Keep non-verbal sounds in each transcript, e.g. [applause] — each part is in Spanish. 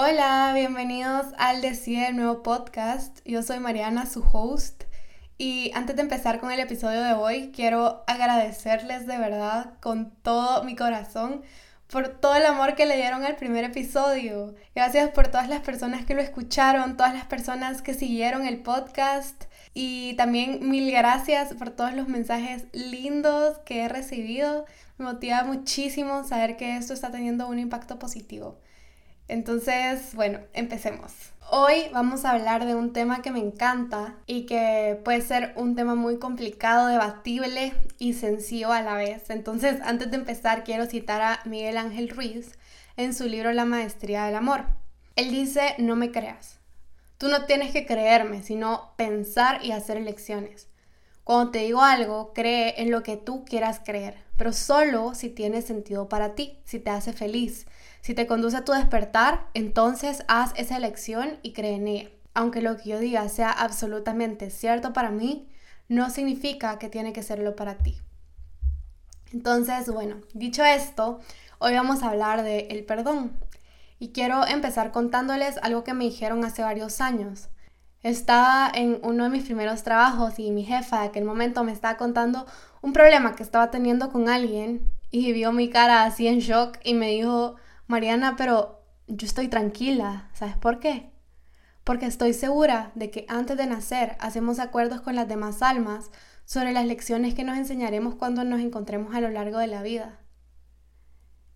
Hola, bienvenidos al Decide Nuevo Podcast. Yo soy Mariana, su host. Y antes de empezar con el episodio de hoy, quiero agradecerles de verdad con todo mi corazón por todo el amor que le dieron al primer episodio. Gracias por todas las personas que lo escucharon, todas las personas que siguieron el podcast. Y también mil gracias por todos los mensajes lindos que he recibido. Me motiva muchísimo saber que esto está teniendo un impacto positivo. Entonces, bueno, empecemos. Hoy vamos a hablar de un tema que me encanta y que puede ser un tema muy complicado, debatible y sencillo a la vez. Entonces, antes de empezar, quiero citar a Miguel Ángel Ruiz en su libro La Maestría del Amor. Él dice, no me creas. Tú no tienes que creerme, sino pensar y hacer elecciones. Cuando te digo algo, cree en lo que tú quieras creer, pero solo si tiene sentido para ti, si te hace feliz, si te conduce a tu despertar, entonces haz esa elección y cree en ella. Aunque lo que yo diga sea absolutamente cierto para mí, no significa que tiene que serlo para ti. Entonces, bueno, dicho esto, hoy vamos a hablar de el perdón. Y quiero empezar contándoles algo que me dijeron hace varios años. Estaba en uno de mis primeros trabajos y mi jefa de aquel momento me estaba contando un problema que estaba teniendo con alguien y vio mi cara así en shock y me dijo, Mariana, pero yo estoy tranquila. ¿Sabes por qué? Porque estoy segura de que antes de nacer hacemos acuerdos con las demás almas sobre las lecciones que nos enseñaremos cuando nos encontremos a lo largo de la vida.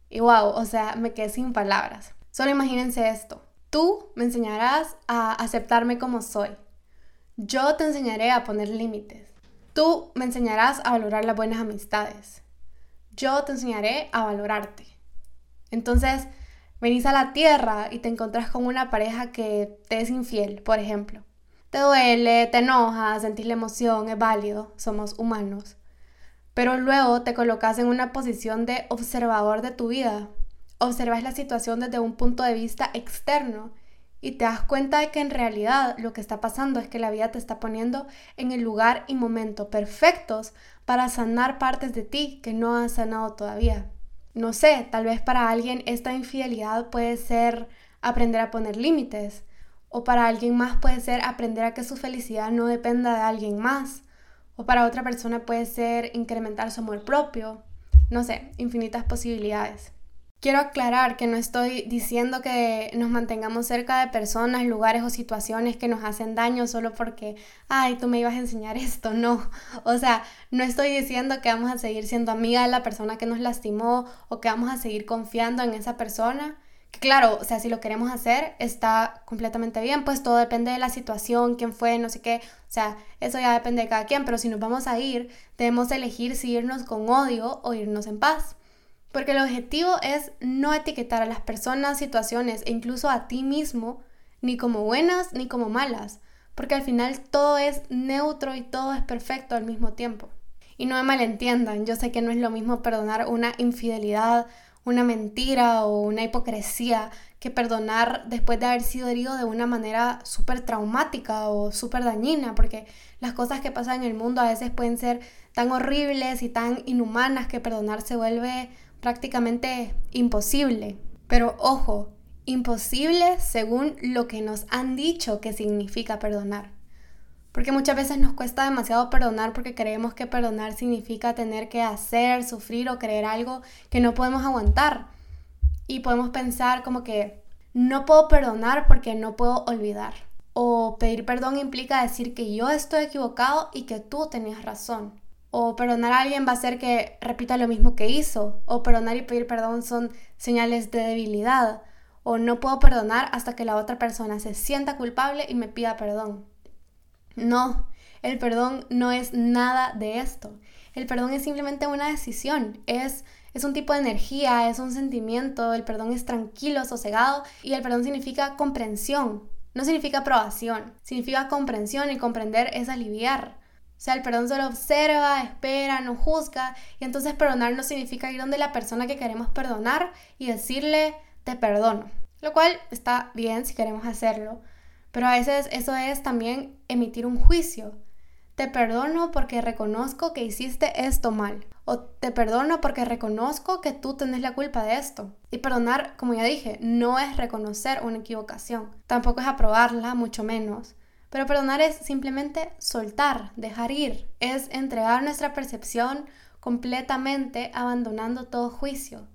Y wow, o sea, me quedé sin palabras. Solo imagínense esto. Tú me enseñarás a aceptarme como soy. Yo te enseñaré a poner límites. Tú me enseñarás a valorar las buenas amistades. Yo te enseñaré a valorarte. Entonces, venís a la tierra y te encontrás con una pareja que te es infiel, por ejemplo. Te duele, te enoja, sentís la emoción, es válido, somos humanos. Pero luego te colocas en una posición de observador de tu vida. Observas la situación desde un punto de vista externo y te das cuenta de que en realidad lo que está pasando es que la vida te está poniendo en el lugar y momento perfectos para sanar partes de ti que no has sanado todavía. No sé, tal vez para alguien esta infidelidad puede ser aprender a poner límites o para alguien más puede ser aprender a que su felicidad no dependa de alguien más o para otra persona puede ser incrementar su amor propio. No sé, infinitas posibilidades. Quiero aclarar que no estoy diciendo que nos mantengamos cerca de personas, lugares o situaciones que nos hacen daño solo porque, ay, tú me ibas a enseñar esto. [laughs] No, o sea, no estoy diciendo que vamos a seguir siendo amiga de la persona que nos lastimó o que vamos a seguir confiando en esa persona. Que claro, o sea, si lo queremos hacer está completamente bien, pues todo depende de la situación, quién fue, no sé qué. O sea, eso ya depende de cada quien, pero si nos vamos a ir, debemos elegir si irnos con odio o irnos en paz. Porque el objetivo es no etiquetar a las personas, situaciones e incluso a ti mismo ni como buenas ni como malas, porque al final todo es neutro y todo es perfecto al mismo tiempo. Y no me malentiendan, yo sé que no es lo mismo perdonar una infidelidad, una mentira o una hipocresía que perdonar después de haber sido herido de una manera súper traumática o súper dañina, porque las cosas que pasan en el mundo a veces pueden ser tan horribles y tan inhumanas que perdonar se vuelve prácticamente imposible. Pero ojo, imposible según lo que nos han dicho que significa perdonar. Porque muchas veces nos cuesta demasiado perdonar porque creemos que perdonar significa tener que hacer, sufrir o creer algo que no podemos aguantar. Y podemos pensar como que no puedo perdonar porque no puedo olvidar. O pedir perdón implica decir que yo estoy equivocado y que tú tenías razón. O perdonar a alguien va a ser que repita lo mismo que hizo. O perdonar y pedir perdón son señales de debilidad. O no puedo perdonar hasta que la otra persona se sienta culpable y me pida perdón. No, el perdón no es nada de esto. El perdón es simplemente una decisión, es, es un tipo de energía, es un sentimiento, el perdón es tranquilo, sosegado y el perdón significa comprensión, no significa aprobación, significa comprensión y comprender es aliviar. O sea, el perdón solo observa, espera, no juzga. Y entonces perdonar no significa ir donde la persona que queremos perdonar y decirle, te perdono. Lo cual está bien si queremos hacerlo. Pero a veces eso es también emitir un juicio. te perdono porque reconozco que hiciste esto mal. O te perdono porque reconozco que tú tenés la culpa de esto. Y perdonar, como ya dije, no es reconocer una equivocación. Tampoco es aprobarla, mucho menos. Pero perdonar es simplemente soltar, dejar ir. Es entregar nuestra percepción completamente abandonando todo juicio.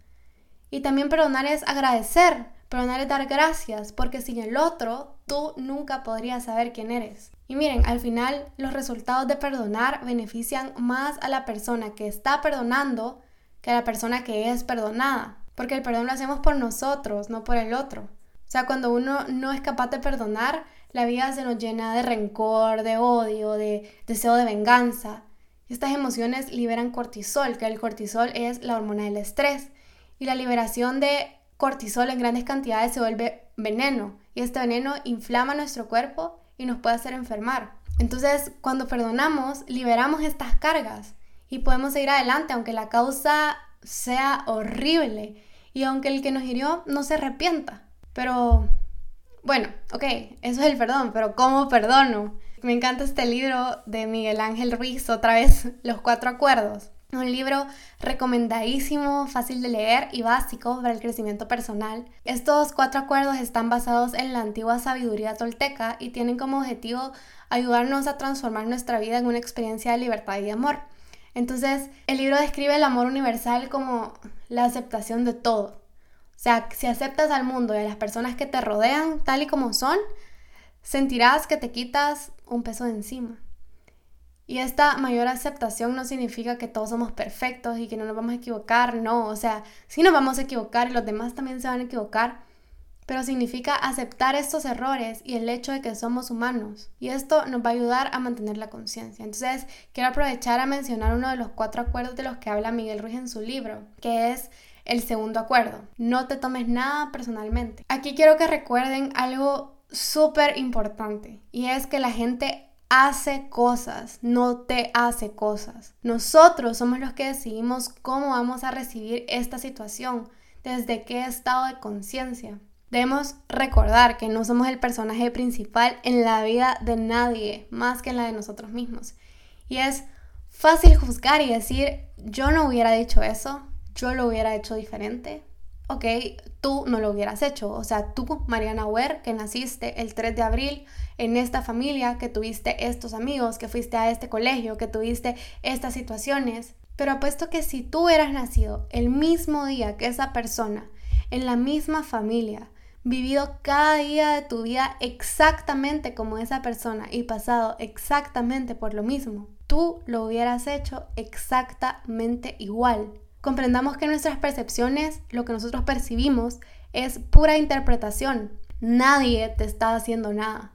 Y también perdonar es agradecer, perdonar es dar gracias, porque sin el otro tú nunca podrías saber quién eres. Y miren, al final los resultados de perdonar benefician más a la persona que está perdonando que a la persona que es perdonada, porque el perdón lo hacemos por nosotros, no por el otro. O sea, cuando uno no es capaz de perdonar, la vida se nos llena de rencor, de odio, de deseo de venganza. Estas emociones liberan cortisol, que el cortisol es la hormona del estrés. Y la liberación de cortisol en grandes cantidades se vuelve veneno. Y este veneno inflama nuestro cuerpo y nos puede hacer enfermar. Entonces, cuando perdonamos, liberamos estas cargas y podemos seguir adelante aunque la causa sea horrible y aunque el que nos hirió no se arrepienta. Pero, bueno, ok, eso es el perdón, pero ¿cómo perdono? Me encanta este libro de Miguel Ángel Ruiz, otra vez, [laughs] Los Cuatro Acuerdos. Un libro recomendadísimo, fácil de leer y básico para el crecimiento personal. Estos cuatro acuerdos están basados en la antigua sabiduría tolteca y tienen como objetivo ayudarnos a transformar nuestra vida en una experiencia de libertad y de amor. Entonces, el libro describe el amor universal como la aceptación de todo. O sea, si aceptas al mundo y a las personas que te rodean tal y como son, sentirás que te quitas un peso de encima. Y esta mayor aceptación no significa que todos somos perfectos y que no nos vamos a equivocar, no, o sea, sí nos vamos a equivocar y los demás también se van a equivocar, pero significa aceptar estos errores y el hecho de que somos humanos. Y esto nos va a ayudar a mantener la conciencia. Entonces, quiero aprovechar a mencionar uno de los cuatro acuerdos de los que habla Miguel Ruiz en su libro, que es el segundo acuerdo. No te tomes nada personalmente. Aquí quiero que recuerden algo súper importante y es que la gente hace cosas, no te hace cosas. Nosotros somos los que decidimos cómo vamos a recibir esta situación, desde qué estado de conciencia. Debemos recordar que no somos el personaje principal en la vida de nadie más que en la de nosotros mismos. Y es fácil juzgar y decir, yo no hubiera dicho eso, yo lo hubiera hecho diferente, ok, tú no lo hubieras hecho. O sea, tú, Mariana Ware, que naciste el 3 de abril en esta familia, que tuviste estos amigos, que fuiste a este colegio, que tuviste estas situaciones. Pero apuesto que si tú hubieras nacido el mismo día que esa persona, en la misma familia, vivido cada día de tu vida exactamente como esa persona y pasado exactamente por lo mismo, tú lo hubieras hecho exactamente igual. Comprendamos que nuestras percepciones, lo que nosotros percibimos, es pura interpretación. Nadie te está haciendo nada.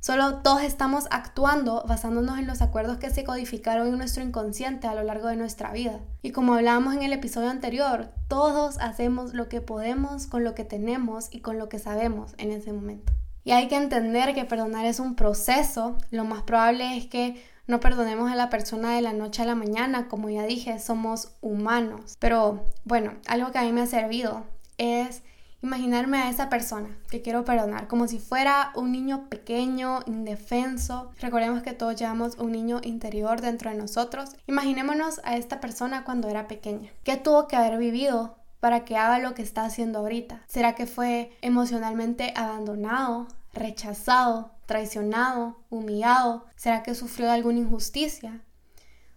Solo todos estamos actuando basándonos en los acuerdos que se codificaron en nuestro inconsciente a lo largo de nuestra vida. Y como hablábamos en el episodio anterior, todos hacemos lo que podemos con lo que tenemos y con lo que sabemos en ese momento. Y hay que entender que perdonar es un proceso. Lo más probable es que no perdonemos a la persona de la noche a la mañana, como ya dije, somos humanos. Pero bueno, algo que a mí me ha servido es imaginarme a esa persona que quiero perdonar como si fuera un niño pequeño, indefenso. Recordemos que todos llevamos un niño interior dentro de nosotros. Imaginémonos a esta persona cuando era pequeña. ¿Qué tuvo que haber vivido para que haga lo que está haciendo ahorita? ¿Será que fue emocionalmente abandonado, rechazado, traicionado, humillado? ¿Será que sufrió alguna injusticia?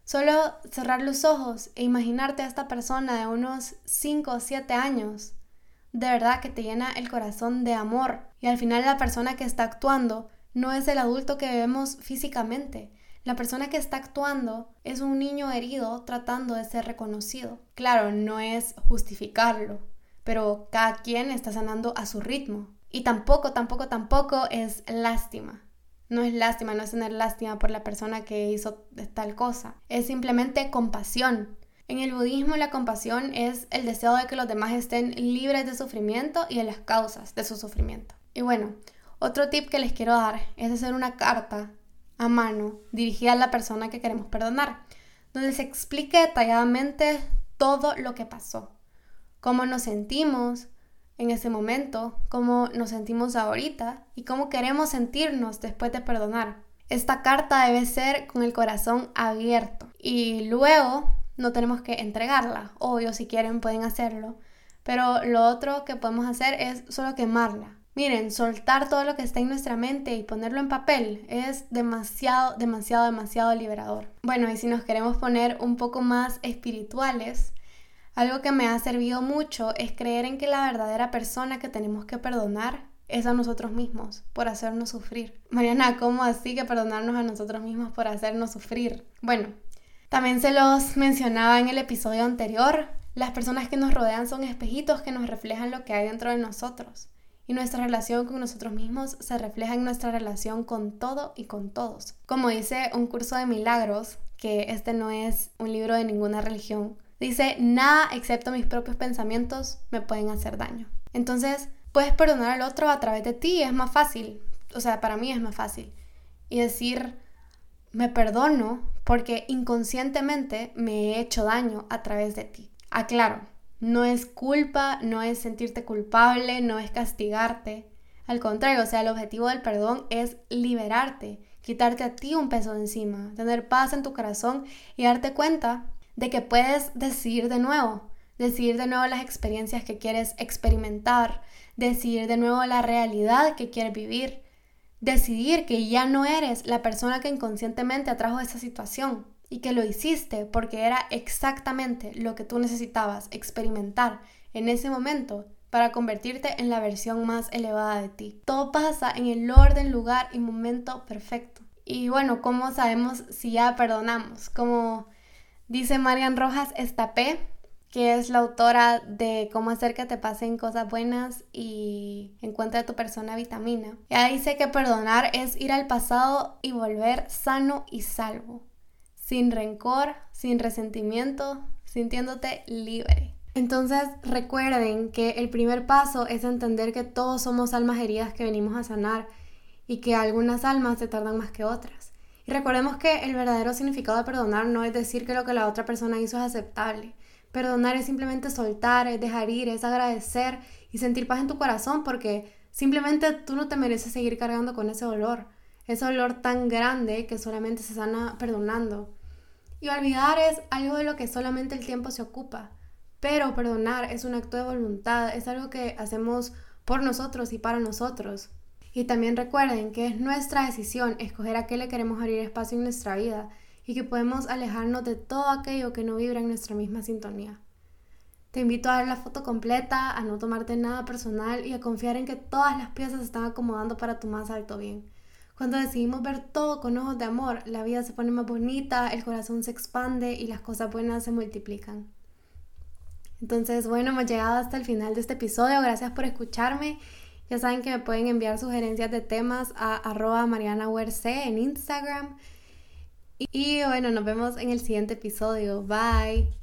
Solo cerrar los ojos e imaginarte a esta persona de unos 5 o 7 años, de verdad que te llena el corazón de amor. Y al final la persona que está actuando no es el adulto que vemos físicamente. La persona que está actuando es un niño herido tratando de ser reconocido. Claro, no es justificarlo, pero cada quien está sanando a su ritmo. Y tampoco, tampoco, tampoco es lástima. No es lástima, no es tener lástima por la persona que hizo tal cosa. Es simplemente compasión. En el budismo la compasión es el deseo de que los demás estén libres de sufrimiento y de las causas de su sufrimiento. Y bueno, otro tip que les quiero dar es hacer una carta a mano dirigida a la persona que queremos perdonar, donde se explique detalladamente todo lo que pasó, cómo nos sentimos, en ese momento, cómo nos sentimos ahorita y cómo queremos sentirnos después de perdonar. Esta carta debe ser con el corazón abierto y luego no tenemos que entregarla. Obvio, si quieren pueden hacerlo. Pero lo otro que podemos hacer es solo quemarla. Miren, soltar todo lo que está en nuestra mente y ponerlo en papel es demasiado, demasiado, demasiado liberador. Bueno, y si nos queremos poner un poco más espirituales, algo que me ha servido mucho es creer en que la verdadera persona que tenemos que perdonar es a nosotros mismos por hacernos sufrir. [laughs] Mariana, ¿cómo así que perdonarnos a nosotros mismos por hacernos sufrir? Bueno, también se los mencionaba en el episodio anterior, las personas que nos rodean son espejitos que nos reflejan lo que hay dentro de nosotros. Y nuestra relación con nosotros mismos se refleja en nuestra relación con todo y con todos. Como dice un curso de milagros, que este no es un libro de ninguna religión, dice, nada excepto mis propios pensamientos me pueden hacer daño. Entonces, puedes perdonar al otro a través de ti, es más fácil. O sea, para mí es más fácil. Y decir, me perdono porque inconscientemente me he hecho daño a través de ti. Aclaro, no es culpa, no es sentirte culpable, no es castigarte. Al contrario, o sea, el objetivo del perdón es liberarte, quitarte a ti un peso de encima, tener paz en tu corazón y darte cuenta de que puedes decidir de nuevo, decidir de nuevo las experiencias que quieres experimentar, decidir de nuevo la realidad que quieres vivir, decidir que ya no eres la persona que inconscientemente atrajo esa situación y que lo hiciste porque era exactamente lo que tú necesitabas experimentar en ese momento para convertirte en la versión más elevada de ti. Todo pasa en el orden, lugar y momento perfecto. Y bueno, ¿cómo sabemos si ya perdonamos? Como dice Marian Rojas Estapé, que es la autora de Cómo hacer que te pasen cosas buenas y encuentra tu persona vitamina. Ella dice que perdonar es ir al pasado y volver sano y salvo, sin rencor, sin resentimiento, sintiéndote libre. Entonces recuerden que el primer paso es entender que todos somos almas heridas que venimos a sanar y que algunas almas se tardan más que otras. Y recordemos que el verdadero significado de perdonar no es decir que lo que la otra persona hizo es aceptable Perdonar es simplemente soltar, es dejar ir, es agradecer y sentir paz en tu corazón porque simplemente tú no te mereces seguir cargando con ese dolor, ese dolor tan grande que solamente se sana perdonando. Y olvidar es algo de lo que solamente el tiempo se ocupa, pero perdonar es un acto de voluntad, es algo que hacemos por nosotros y para nosotros. Y también recuerden que es nuestra decisión escoger a qué le queremos abrir espacio en nuestra vida y que podemos alejarnos de todo aquello que no vibra en nuestra misma sintonía. Te invito a ver la foto completa, a no tomarte nada personal y a confiar en que todas las piezas se están acomodando para tu más alto bien. Cuando decidimos ver todo con ojos de amor, la vida se pone más bonita, el corazón se expande y las cosas buenas se multiplican. Entonces, bueno, hemos llegado hasta el final de este episodio. Gracias por escucharme. Ya saben que me pueden enviar sugerencias de temas a arroba en Instagram. Y bueno, nos vemos en el siguiente episodio. Bye.